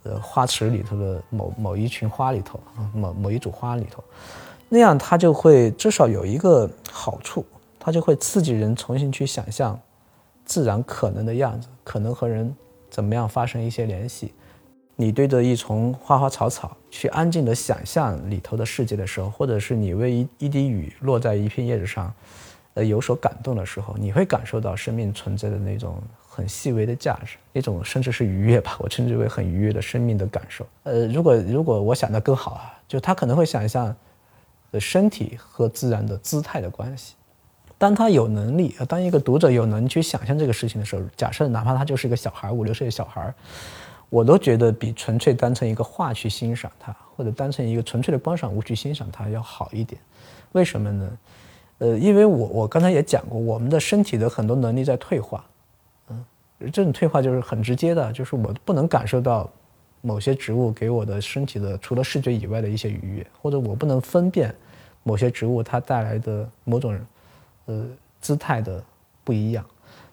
呃花池里头的某某一群花里头啊，某某一组花里头，那样它就会至少有一个好处。它就会刺激人重新去想象自然可能的样子，可能和人怎么样发生一些联系。你对着一丛花花草草去安静的想象里头的世界的时候，或者是你为一一滴雨落在一片叶子上，呃有所感动的时候，你会感受到生命存在的那种很细微的价值，一种甚至是愉悦吧，我称之为很愉悦的生命的感受。呃，如果如果我想的更好啊，就他可能会想象，呃身体和自然的姿态的关系。当他有能力，当一个读者有能力去想象这个事情的时候，假设哪怕他就是一个小孩，五六岁的小孩，我都觉得比纯粹当成一个画去欣赏它，或者当成一个纯粹的观赏物去欣赏它要好一点。为什么呢？呃，因为我我刚才也讲过，我们的身体的很多能力在退化，这种退化就是很直接的，就是我不能感受到某些植物给我的身体的除了视觉以外的一些愉悦，或者我不能分辨某些植物它带来的某种。呃，姿态的不一样。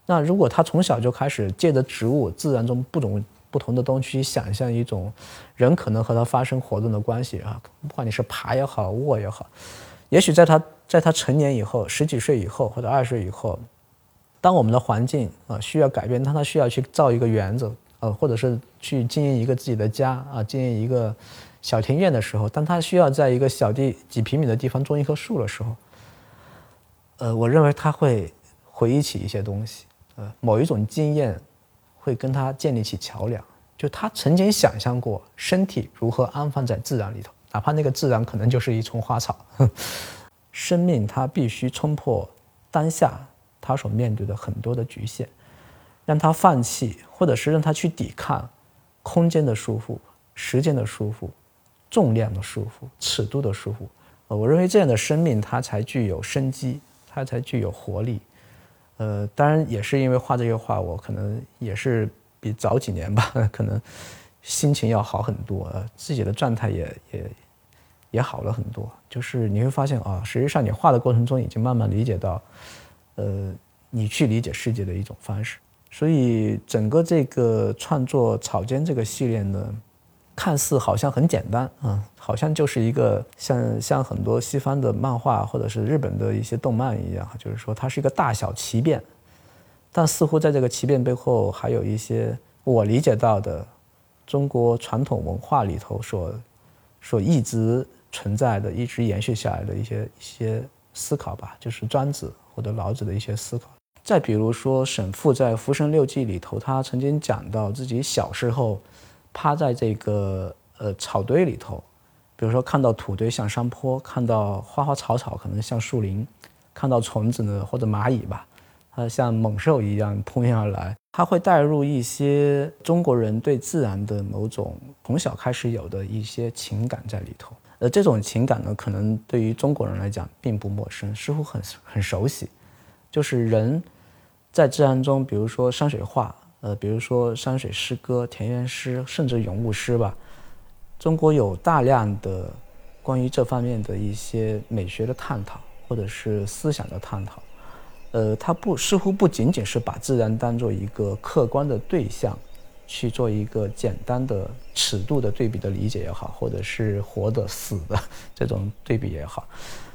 那如果他从小就开始借着植物、自然中不同不同的东西想象一种人可能和他发生活动的关系啊，不管你是爬也好、卧也好，也许在他在他成年以后，十几岁以后或者二十岁以后，当我们的环境啊需要改变，当他需要去造一个园子，呃，或者是去经营一个自己的家啊，经营一个小庭院的时候，当他需要在一个小地几平米的地方种一棵树的时候。呃，我认为他会回忆起一些东西，呃，某一种经验会跟他建立起桥梁。就他曾经想象过身体如何安放在自然里头，哪怕那个自然可能就是一丛花草。生命它必须冲破当下他所面对的很多的局限，让他放弃，或者是让他去抵抗空间的束缚、时间的束缚、重量的束缚、尺度的束缚。呃，我认为这样的生命它才具有生机，它才具有活力。呃，当然也是因为画这些画，我可能也是比早几年吧，可能心情要好很多，自己的状态也也也好了很多。就是你会发现啊，实际上你画的过程中已经慢慢理解到，呃，你去理解世界的一种方式。所以整个这个创作草间这个系列呢，看似好像很简单啊，好像就是一个像像很多西方的漫画或者是日本的一些动漫一样，就是说它是一个大小奇变，但似乎在这个奇变背后还有一些我理解到的中国传统文化里头所所一直存在的、一直延续下来的一些一些思考吧，就是庄子或者老子的一些思考。再比如说，沈复在《浮生六记》里头，他曾经讲到自己小时候趴在这个呃草堆里头，比如说看到土堆像山坡，看到花花草草可能像树林，看到虫子呢或者蚂蚁吧，它像猛兽一样扑面而来，他会带入一些中国人对自然的某种从小开始有的一些情感在里头。呃，这种情感呢，可能对于中国人来讲并不陌生，似乎很很熟悉，就是人。在自然中，比如说山水画，呃，比如说山水诗歌、田园诗，甚至咏物诗吧，中国有大量的关于这方面的一些美学的探讨，或者是思想的探讨。呃，它不似乎不仅仅是把自然当做一个客观的对象，去做一个简单的尺度的对比的理解也好，或者是活的、死的这种对比也好，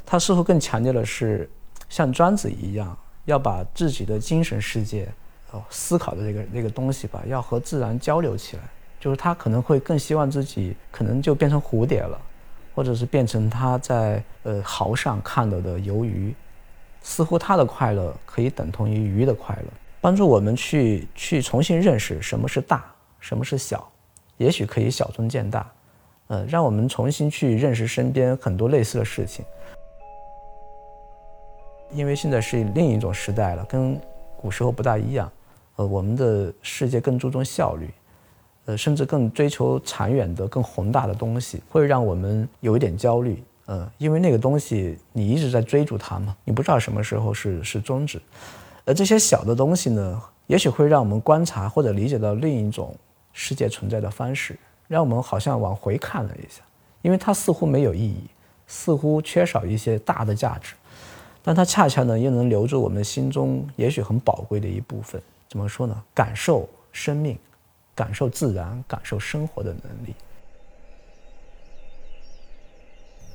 他似乎更强调的是像庄子一样。要把自己的精神世界，哦，思考的这个那个东西吧，要和自然交流起来。就是他可能会更希望自己可能就变成蝴蝶了，或者是变成他在呃蚝上看到的游鱼，似乎他的快乐可以等同于鱼的快乐，帮助我们去去重新认识什么是大，什么是小，也许可以小中见大，呃，让我们重新去认识身边很多类似的事情。因为现在是另一种时代了，跟古时候不大一样。呃，我们的世界更注重效率，呃，甚至更追求长远的、更宏大的东西，会让我们有一点焦虑。嗯，因为那个东西你一直在追逐它嘛，你不知道什么时候是是终止。而这些小的东西呢，也许会让我们观察或者理解到另一种世界存在的方式，让我们好像往回看了一下，因为它似乎没有意义，似乎缺少一些大的价值。但它恰恰呢，又能留住我们心中也许很宝贵的一部分。怎么说呢？感受生命，感受自然，感受生活的能力。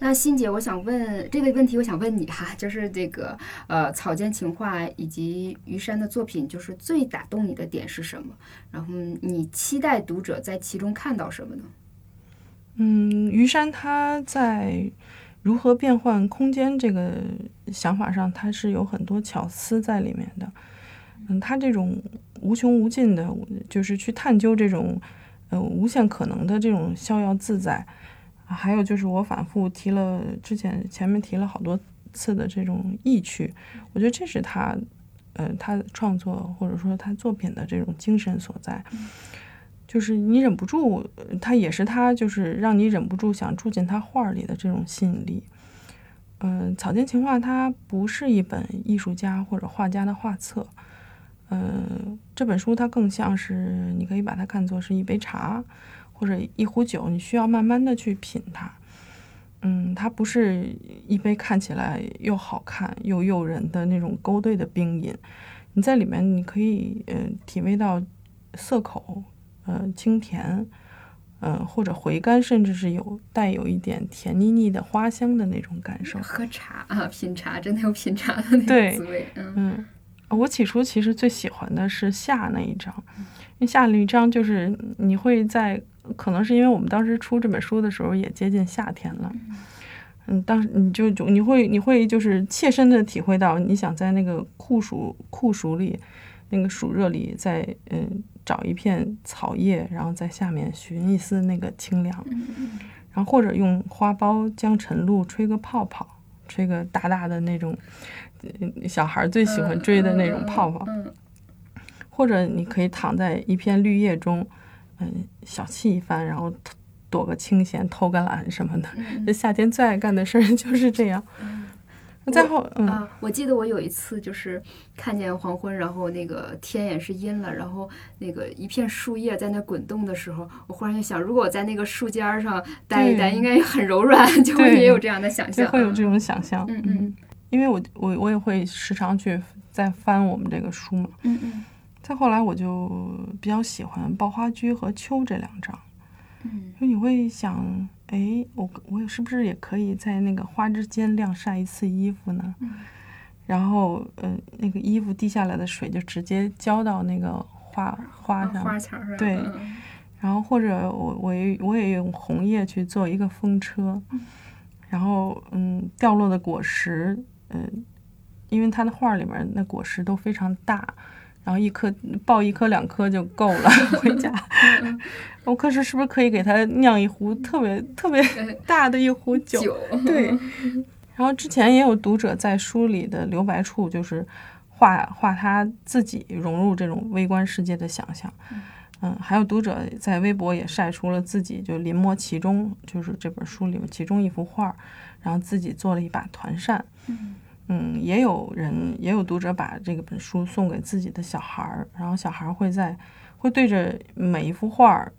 那欣姐，我想问这个问题，我想问你哈，就是这个呃，草间情话以及余山的作品，就是最打动你的点是什么？然后你期待读者在其中看到什么呢？
嗯，余山他在。如何变换空间这个想法上，他是有很多巧思在里面的。嗯，他这种无穷无尽的，就是去探究这种呃无限可能的这种逍遥自在。还有就是我反复提了之前前面提了好多次的这种意趣，我觉得这是他呃他创作或者说他作品的这种精神所在。就是你忍不住，他也是他，就是让你忍不住想住进他画里的这种吸引力。嗯，草间情话它不是一本艺术家或者画家的画册，嗯，这本书它更像是你可以把它看作是一杯茶或者一壶酒，你需要慢慢的去品它。嗯，它不是一杯看起来又好看又诱人的那种勾兑的冰饮，你在里面你可以嗯体味到涩口。嗯，清甜，嗯，或者回甘，甚至是有带有一点甜腻腻的花香的那种感受。
喝茶啊，品茶，真的有品茶的那个滋味。
嗯，我起初其实最喜欢的是下那一章，因为夏那一章就是你会在，可能是因为我们当时出这本书的时候也接近夏天了，嗯，当时你就就你会你会就是切身的体会到，你想在那个酷暑酷暑里，那个暑热里，在嗯。找一片草叶，然后在下面寻一丝那个清凉，然后或者用花苞将晨露吹个泡泡，吹个大大的那种，小孩最喜欢追的那种泡泡，或者你可以躺在一片绿叶中，嗯，小憩一番，然后躲个清闲、偷个懒什么的。
嗯
这夏天最爱干的事儿就是这样。再后，嗯，
啊，我记得我有一次就是看见黄昏，然后那个天也是阴了，然后那个一片树叶在那滚动的时候，我忽然就想，如果我在那个树尖儿上待一待，应该很柔软，就会也有这样的想象。
会有这种想象。
嗯嗯
因为我我我也会时常去再翻我们这个书嘛。
嗯嗯
再后来，我就比较喜欢《爆花居》和《秋》这两张。
嗯
就你会想，哎，我我是不是也可以在那个花之间晾晒一次衣服呢？
嗯
然后，呃，那个衣服滴下来的水就直接浇到那个花花上，
花槽上
对
嗯
然后或者我我也我也用红叶去做一个风车，然后嗯，掉落的果实，嗯，因为它的画里面那果实都非常大，然后一颗抱一颗两颗就够了 回家。我可是是不是可以给他酿一壶特别特别大的一壶酒？
酒
对。然后之前也有读者在书里的留白处，就是画画他自己融入这种微观世界的想象。嗯，还有读者在微博也晒出了自己就临摹其中，就是这本书里面其中一幅画，然后自己做了一把团扇。
嗯
嗯，也有人也有读者把这个本书送给自己的小孩儿，然后小孩儿会在会对着每一幅画儿，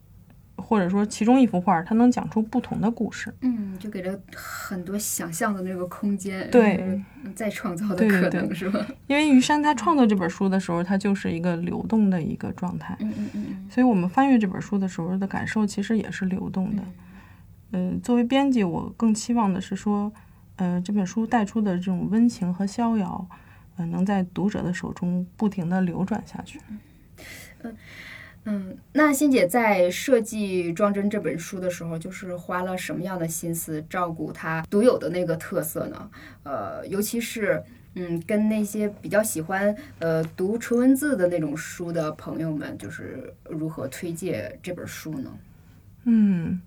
或者说其中一幅画儿，他能讲出不同的故事。
嗯，就给了很多想象的那个空间，
对
嗯，再创造的
对对对
可能是吧？
因为于山他创作这本书的时候，他就是一个流动的一个状态，
嗯嗯嗯
所以我们翻阅这本书的时候的感受其实也是流动的。嗯、作为编辑，我更期望的是说，呃，这本书带出的这种温情和逍遥，呃，能在读者的手中不停地流转下去。
嗯，那欣姐在设计《装帧》这本书的时候，就是花了什么样的心思照顾它独有的那个特色呢？呃，尤其是嗯，跟那些比较喜欢呃读纯文字的那种书的朋友们，就是如何推荐这本书呢？
嗯，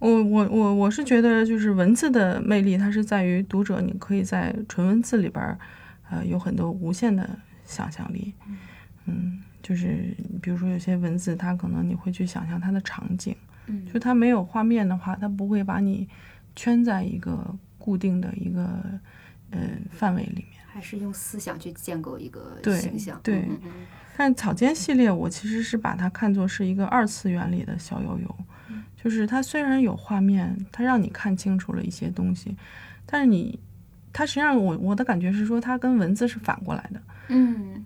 我我我我是觉得，就是文字的魅力，它是在于读者，你可以在纯文字里边儿，呃，有很多无限的想象力。嗯，就是比如说有些文字，它可能你会去想象它的场景，
嗯
就它没有画面的话，它不会把你圈在一个固定的一个呃范围里面。
还是用思想去建构一个
对
形象？
对
嗯嗯
但草间系列，我其实是把它看作是一个二次元里的小悠悠，就是它虽然有画面，它让你看清楚了一些东西，但是你，它实际上我我的感觉是说，它跟文字是反过来的，
嗯。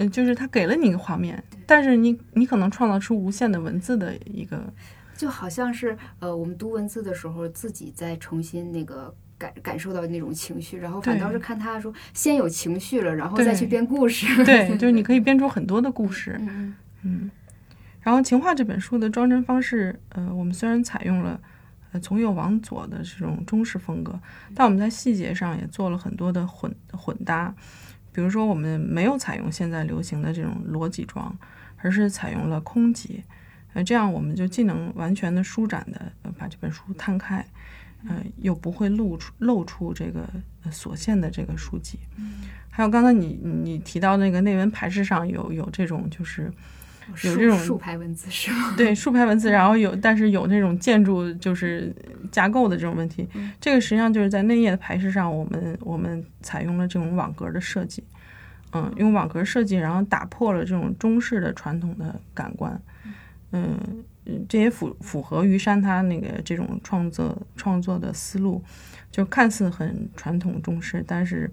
嗯，就是它给了你一个画面，但是你你可能创造出无限的文字的一个，
就好像是呃，我们读文字的时候，自己在重新那个感感受到那种情绪，然后反倒是看他说先有情绪了，然后再去编故事。
对，就是你可以编出很多的故事，
嗯嗯。
嗯，然后《情话》这本书的装帧方式，呃，我们虽然采用了呃从右往左的这种中式风格，但我们在细节上也做了很多的混混搭。比如说，我们没有采用现在流行的这种裸脊装，而是采用了空脊。呃，这样我们就既能完全的舒展的、把这本书摊开，呃，又不会露出露出这个呃所现的这个书籍。还有刚才你你提到那个内文排式上有有这种就是有这种
竖竖排文字是吗？
对竖排文字，然后有但是有那种建筑就是架构的这种问题，这个实际上就是在内页的排式上，我们我们采用了这种网格的设计，嗯，用网格设计，然后打破了这种中式的传统的感官，嗯。嗯这也符符合于山他那个这种创作创作的思路，就看似很传统中式，但是，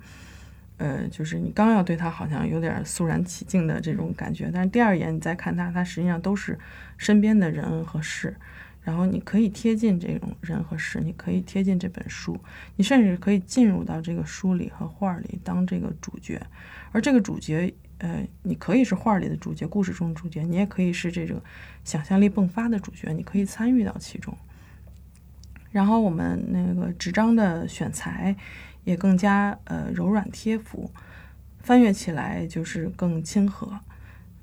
呃，就是你刚要对他好像有点肃然起敬的这种感觉，但是第二眼你再看他，他实际上都是身边的人和事，然后你可以贴近这种人和事，你可以贴近这本书，你甚至可以进入到这个书里和画里当这个主角，而这个主角。呃，你可以是画里的主角，故事中的主角，你也可以是这种想象力迸发的主角，你可以参与到其中。然后我们那个纸张的选材也更加呃柔软贴服，翻阅起来就是更亲和。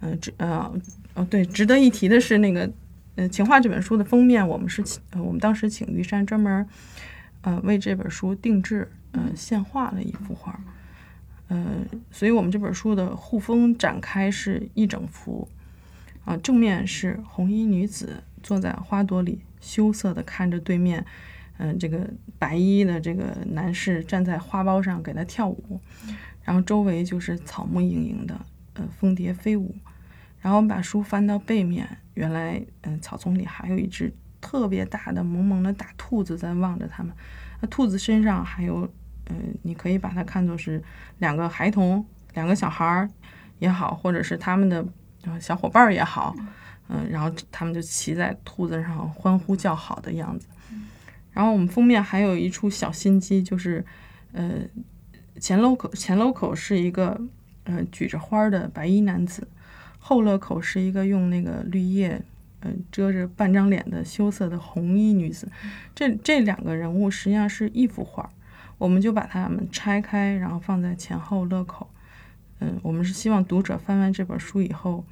呃，值呃哦对，值得一提的是那个呃《情话》这本书的封面，我们是请、呃、我们当时请玉山专门呃为这本书定制呃现画了一幅画。呃，所以我们这本书的护封展开是一整幅，啊，正面是红衣女子坐在花朵里羞涩地看着对面，嗯、这个白衣的这个男士站在花苞上给他跳舞，然后周围就是草木盈盈的，呃，蜂蝶飞舞。然后我们把书翻到背面，原来，嗯、草丛里还有一只特别大的萌萌的大兔子在望着他们。那兔子身上还有，呃，你可以把它看作是两个孩童，两个小孩儿也好，或者是他们的小伙伴儿也好，嗯、然后他们就骑在兔子上欢呼叫好的样子。然后我们封面还有一处小心机，就是，呃，前楼口前楼口是一个呃举着花的白衣男子，后乐口是一个用那个绿叶呃遮着半张脸的羞涩的红衣女子。这这两个人物实际上是一幅画，我们就把它们拆开，然后放在前后乐口。嗯，我们是希望读者翻完这本书以后，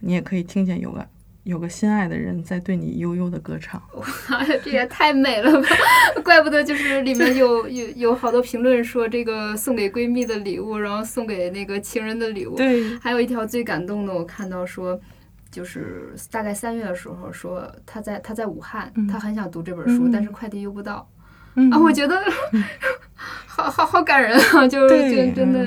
你也可以听见有个有个心爱的人在对你悠悠的歌唱。
哇呀，这也太美了吧！怪不得就是里面有 有有好多评论说这个送给闺蜜的礼物，然后送给那个情人的礼物。
对，
还有一条最感动的，我看到说，就是大概三月的时候说他在他在武汉，
嗯
他很想读这本书，
嗯
但是快递邮不到。
嗯
啊，我觉得 好好好感人啊！就
对
就真的。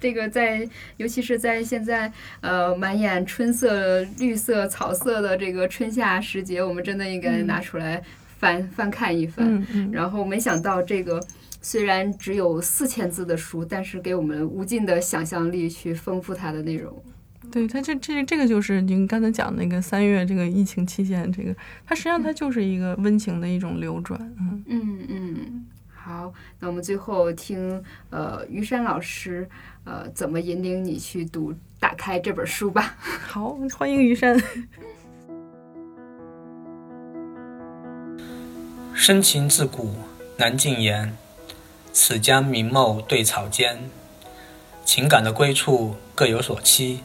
这个在，尤其是在现在，呃，满眼春色、绿色、草色的这个春夏时节，我们真的应该
嗯
拿出来翻、翻看一番。
嗯嗯，
然后没想到这个虽然只有四千字的书，但是给我们无尽的想象力去丰富它的内容。
对它这这这个就是您刚才讲那个三月这个疫情期间，这个它实际上它就是一个温情的一种流转，嗯。
嗯嗯，好，那我们最后听呃于山老师呃怎么引领你去读打开这本书吧。
好，欢迎于山。
深情自古难尽言，此将明眸对草间。情感的归处各有所期，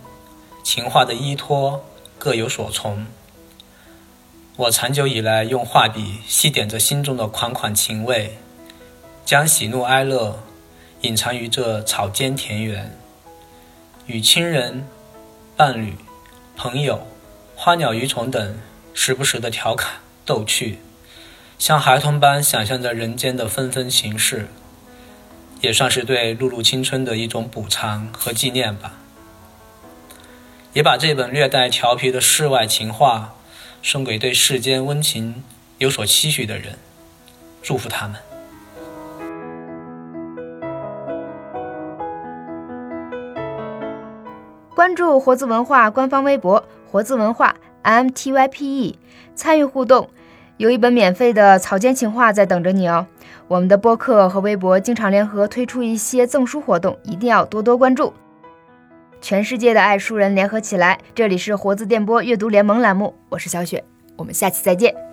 情话的依托各有所从。我长久以来用画笔细点着心中的款款情味，将喜怒哀乐隐藏于这草间田园，与亲人、伴侣、朋友、花鸟鱼虫等时不时的调侃逗趣。像孩童般想象着人间的纷纷形式，也算是对碌碌青春的一种补偿和纪念吧。也把这本略带调皮的世外情话送给对世间温情有所期许的人，祝福他们。
关注活字文化官方微博“活字文化 MTYPE”，参与互动，有一本免费的草间情话在等着你哦。我们的播客和微博经常联合推出一些赠书活动，一定要多多关注。全世界的爱书人联合起来，这里是活字电波阅读联盟栏目，我是小雪，我们下期再见。